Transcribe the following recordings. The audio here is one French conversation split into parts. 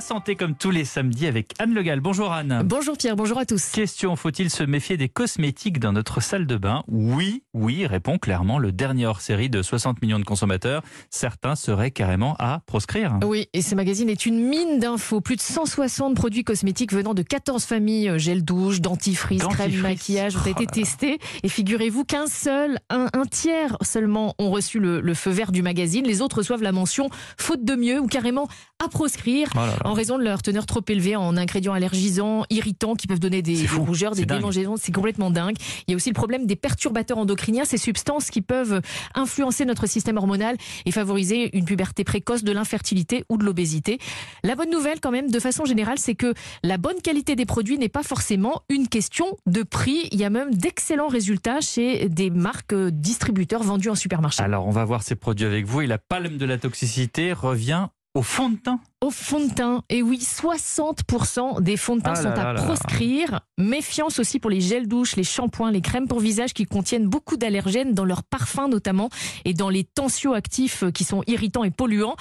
santé comme tous les samedis avec Anne Legal. Bonjour Anne. Bonjour Pierre, bonjour à tous. Question, faut-il se méfier des cosmétiques dans notre salle de bain? Oui, oui, répond clairement le dernier hors-série de 60 millions de consommateurs. Certains seraient carrément à proscrire. Oui, et ce magazine est une mine d'infos. Plus de 160 produits cosmétiques venant de 14 familles, euh, gel douche, dentifrice, crème, maquillage, ont Oh été là. testés. Et figurez-vous qu'un seul, un, un tiers seulement ont reçu le, le feu vert du magazine. Les autres reçoivent la mention faute de mieux ou carrément à proscrire. Oh là là. En raison de leur teneur trop élevée en ingrédients allergisants, irritants, qui peuvent donner des, rougeurs, des démangeaisons, c'est complètement dingue. Il y a aussi le problème des perturbateurs endocriniens, ces substances qui peuvent influencer notre système hormonal et favoriser une puberté précoce, de l'infertilité ou de l'obésité. La bonne nouvelle quand même, de façon générale, c'est que la bonne qualité des produits n'est pas forcément une question de prix. Il y a même d'excellents résultats chez des marques euh, distributeurs vendus en supermarché. Alors, on va voir ces produits avec vous et la palme de la toxicité revient au fond de teint. Au fond de teint, et oui, 60% des fonds de teint Ah sont là à là. proscrire. Méfiance aussi pour les gels douches, les shampoings, les crèmes pour visage qui contiennent beaucoup d'allergènes dans leurs parfums notamment et dans les tensioactifs euh, qui sont irritants et polluants.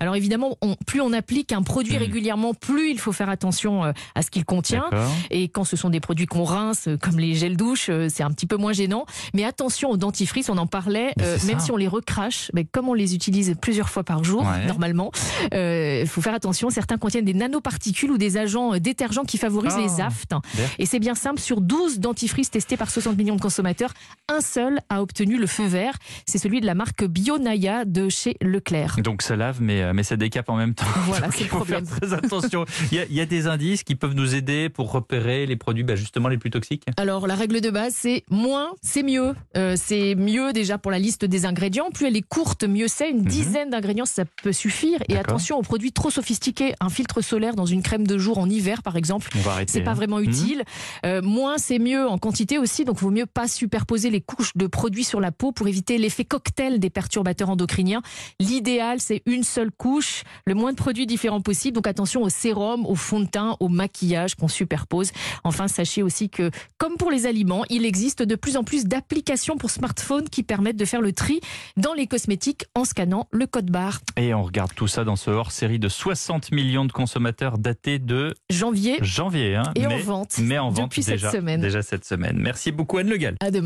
Alors évidemment, on- plus on applique un produit Hmm. régulièrement, plus il faut faire attention euh, à ce qu'il contient. Et quand ce sont des produits qu'on rince, euh, comme les gels douche, euh, c'est un petit peu moins gênant. Mais attention aux dentifrices, on en parlait, euh, même ça. si on les recrache, mais comme on les utilise plusieurs fois par jour, Ouais. normalement, il faut faire attention. Certains contiennent des nanoparticules ou des agents euh, détergents qui favorisent Ah. les aftes. D'ailleurs. Et c'est bien simple, sur 12 dentifrices testés par 60 millions de consommateurs, un seul a obtenu le feu vert. C'est celui de la marque Bionaya de chez Leclerc. Donc ça lave, mais, euh, mais ça décape en même temps. Voilà, c'est le il faut problème. faire très attention. Il y, a, il y a des indices qui peuvent nous aider pour repérer les produits bah, justement les plus toxiques? Alors la règle de base, c'est moins, c'est mieux. Euh, c'est mieux déjà pour la liste des ingrédients. Plus elle est courte, mieux c'est. Une dizaine d'ingrédients, ça peut suffire. Et Mhm. Attention aux produits trop sophistiqués. Un filtre solaire dans une crème de jour en hiver, par exemple. C'est pas hein. vraiment utile. Euh, moins c'est mieux en quantité aussi, donc vaut mieux pas superposer les couches de produits sur la peau pour éviter l'effet cocktail des perturbateurs endocriniens. L'idéal c'est une seule couche, le moins de produits différents possible. Donc attention au sérum, au fond de teint, au maquillage qu'on superpose. Enfin sachez aussi que comme pour les aliments, il existe de plus en plus d'applications pour smartphones qui permettent de faire le tri dans les cosmétiques en scannant le code barre. Et on regarde tout ça dans ce hors-série de 60 millions de consommateurs daté de Janvier janvier. hein. et en vente mais en vente depuis déjà, cette semaine. déjà cette semaine. Merci beaucoup Anne Le Gall. À demain.